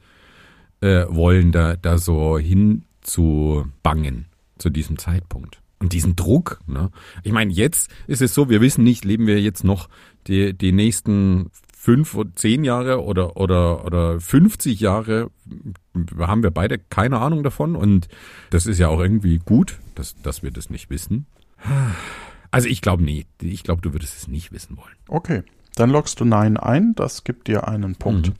äh, wollen, da, da so hin zu bangen zu diesem Zeitpunkt. Und diesen Druck, ne? Ich meine, jetzt ist es so, wir wissen nicht, leben wir jetzt noch die, die nächsten fünf oder zehn Jahre oder, oder, oder 50 Jahre, haben wir beide keine Ahnung davon. Und das ist ja auch irgendwie gut, dass, dass wir das nicht wissen. Also ich glaube nie. Ich glaube, du würdest es nicht wissen wollen. Okay. Dann loggst du Nein ein. Das gibt dir einen Punkt. Mhm.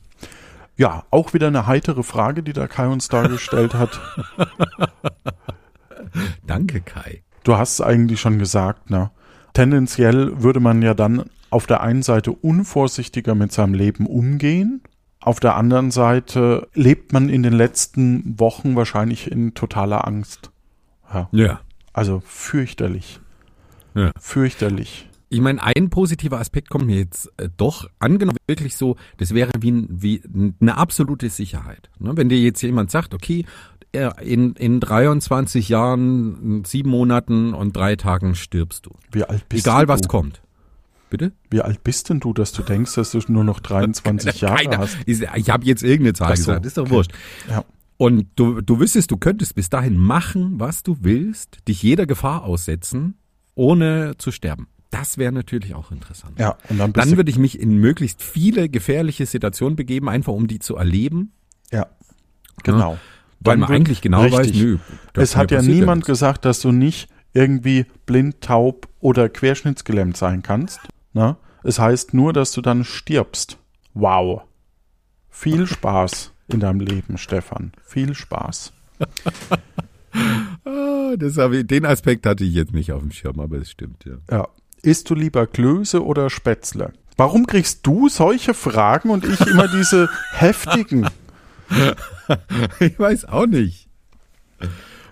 Ja, auch wieder eine heitere Frage, die der Kai uns dargestellt hat. Danke, Kai. Du hast es eigentlich schon gesagt, ne? Tendenziell würde man ja dann auf der einen Seite unvorsichtiger mit seinem Leben umgehen. Auf der anderen Seite lebt man in den letzten Wochen wahrscheinlich in totaler Angst. Ja. ja. Also fürchterlich. Ja. Fürchterlich. Ich meine, ein positiver Aspekt kommt mir jetzt äh, doch angenommen wirklich so, das wäre wie, wie eine absolute Sicherheit. Ne? Wenn dir jetzt jemand sagt, okay, in, in 23 Jahren, sieben Monaten und drei Tagen stirbst du. Wie alt bist Egal, du? was kommt. Bitte? Wie alt bist denn du, dass du denkst, dass du nur noch 23 Jahre Keine, hast? Ich habe jetzt irgendeine Zahl so, gesagt, ist doch okay. wurscht. Ja. Und du, du wüsstest, du könntest bis dahin machen, was du willst, dich jeder Gefahr aussetzen, ohne zu sterben. Das wäre natürlich auch interessant. Ja, und dann, dann würde ich mich in möglichst viele gefährliche Situationen begeben, einfach um die zu erleben. Ja, genau. Ja, weil man eigentlich genau richtig. weiß, nö. Es hat ja niemand ja gesagt, dass du nicht irgendwie blind, taub oder querschnittsgelähmt sein kannst. Ne? Es heißt nur, dass du dann stirbst. Wow. Viel Spaß in deinem Leben, Stefan. Viel Spaß. ah, das ich, den Aspekt hatte ich jetzt nicht auf dem Schirm, aber es stimmt, ja. Ja, Isst du lieber Klöße oder Spätzle? Warum kriegst du solche Fragen und ich immer diese heftigen? ich weiß auch nicht.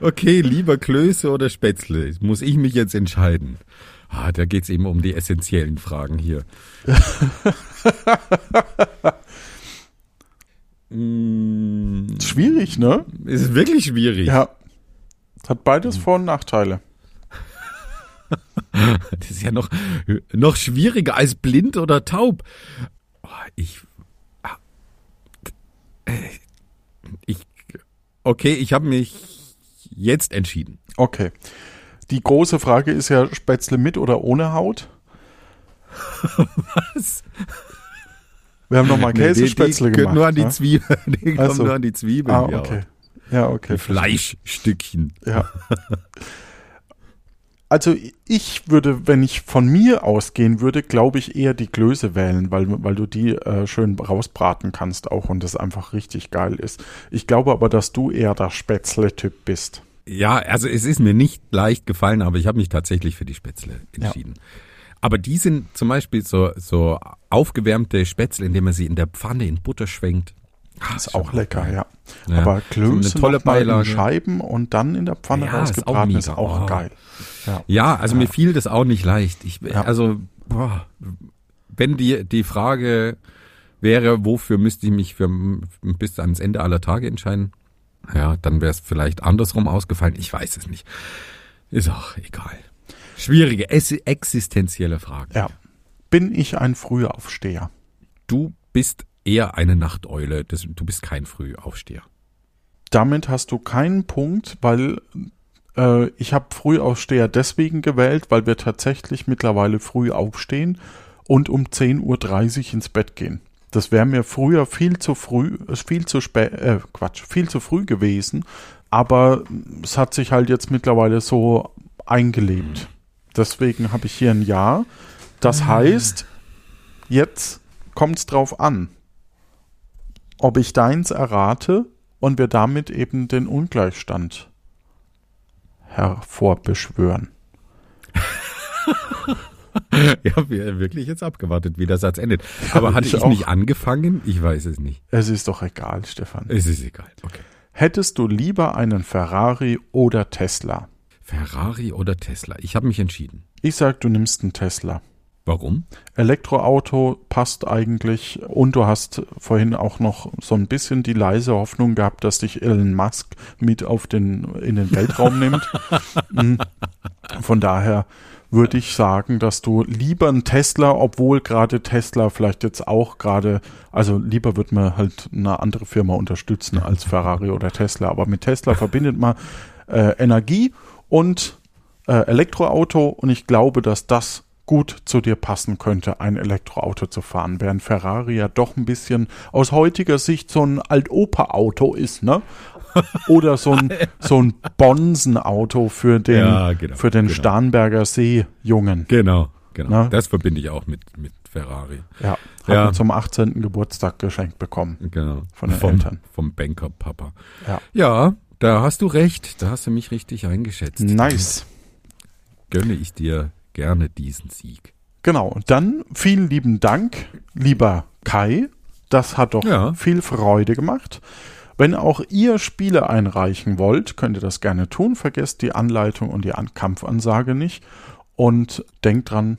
Okay, lieber Klöße oder Spätzle? Muss ich mich jetzt entscheiden? Ah, da geht's eben um die essentiellen Fragen hier. schwierig, ne? Ist wirklich schwierig. Ja. Hat beides Vor- und Nachteile. Das ist ja noch, noch schwieriger als blind oder taub. Oh, ich, äh, ich, okay, ich habe mich jetzt entschieden. Okay. Die große Frage ist ja Spätzle mit oder ohne Haut? Was? Wir haben nochmal Nee, die- Käsespätzle die gemacht. Nur an die ne? Zwiebeln. Die kommen so. nur an die Zwiebeln. Ah, ja. okay. Ja, okay. Fleischstückchen. Ja. Also ich würde, wenn ich von mir ausgehen würde, glaube ich eher die Klöße wählen, weil, weil du die äh, schön rausbraten kannst auch und das einfach richtig geil ist. Ich glaube aber, dass du eher der Spätzle-Typ bist. Ja, also es ist mir nicht leicht gefallen, aber ich habe mich tatsächlich für die Spätzle entschieden. Aber die sind zum Beispiel so, so aufgewärmte Spätzle, indem man sie in der Pfanne in Butter schwenkt. Ah, Ist auch lecker, ja. Ja. Aber So Klöße tolle mal in Beilage. Scheiben und dann in der Pfanne Ja, ist auch rausgebraten ist auch, Oh. geil. Ja. Ja, also mir fiel das auch nicht leicht. Ich, Ja. Also, boah, wenn die, die Frage wäre, wofür müsste ich mich für, bis ans Ende aller Tage entscheiden, ja, dann wäre es vielleicht andersrum ausgefallen. Ich weiß es nicht. Ist auch egal. Schwierige, existenzielle Frage. ja. Bin ich ein Frühaufsteher? Du bist eher eine Nachteule. Das, du bist kein Frühaufsteher. Damit hast du keinen Punkt, weil äh, ich habe Frühaufsteher deswegen gewählt, weil wir tatsächlich mittlerweile früh aufstehen und um 10.30 Uhr ins Bett gehen. Das wäre mir früher viel zu früh, viel zu spät, äh, Quatsch, viel zu früh gewesen, aber es hat sich halt jetzt mittlerweile so eingelebt. Deswegen habe ich hier ein Ja. Das heißt, jetzt kommt es drauf an, ob ich deins errate und wir damit eben den Ungleichstand hervorbeschwören. Ja, wir wirklich jetzt abgewartet, wie der Satz endet. Aber hatte ich ich, nicht angefangen? Ich weiß es nicht. Es ist doch egal, Stefan. Es ist egal. Okay. Hättest du lieber einen Ferrari oder Tesla? Ferrari oder Tesla? Ich habe mich entschieden. Ich sag, du nimmst einen Tesla. Warum? Elektroauto passt eigentlich und du hast vorhin auch noch so ein bisschen die leise Hoffnung gehabt, dass dich Elon Musk mit auf den in den Weltraum nimmt. Mm. Von daher würde ich sagen, dass du lieber einen Tesla, obwohl gerade Tesla vielleicht jetzt auch gerade, also lieber wird man halt eine andere Firma unterstützen als Ferrari oder Tesla, aber mit Tesla verbindet man äh, Energie und äh, Elektroauto. Und ich glaube, dass das gut zu dir passen könnte, ein Elektroauto zu fahren, während Ferrari ja doch ein bisschen aus heutiger Sicht so ein Altoper-Auto ist, ne? Oder so ein, so ein Bonsenauto für den, Ja, genau, für den genau. Starnberger See-Jungen. Genau, genau. Na? Das verbinde ich auch mit, mit Ferrari. Ja, hat Ja. man zum 18. Geburtstag geschenkt bekommen. Genau. Von den vom, Eltern. Vom Banker-Papa. Ja. Ja, da hast du recht. Da hast du mich richtig eingeschätzt. Nice. Gönne ich dir gerne diesen Sieg. Genau. Dann vielen lieben Dank, lieber Kai. Das hat doch Ja. viel Freude gemacht. Wenn auch ihr Spiele einreichen wollt, könnt ihr das gerne tun. Vergesst die Anleitung und die An Kampfansage nicht. Und denkt dran,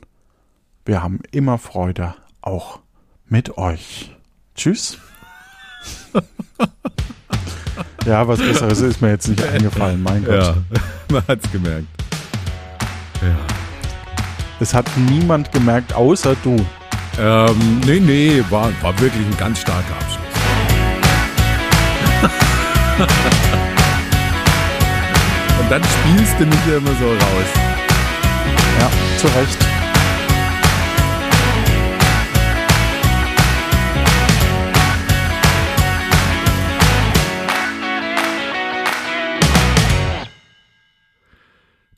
wir haben immer Freude, auch mit euch. Tschüss. ja, was Besseres ist mir jetzt nicht eingefallen, mein Gott. Ja, man hat's gemerkt. Ja. Es hat niemand gemerkt, außer du. Ähm, nee, nee, war, war wirklich ein ganz starker Abschluss. Und dann spielst du mich ja immer so raus. Ja, zu Recht.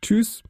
Tschüss.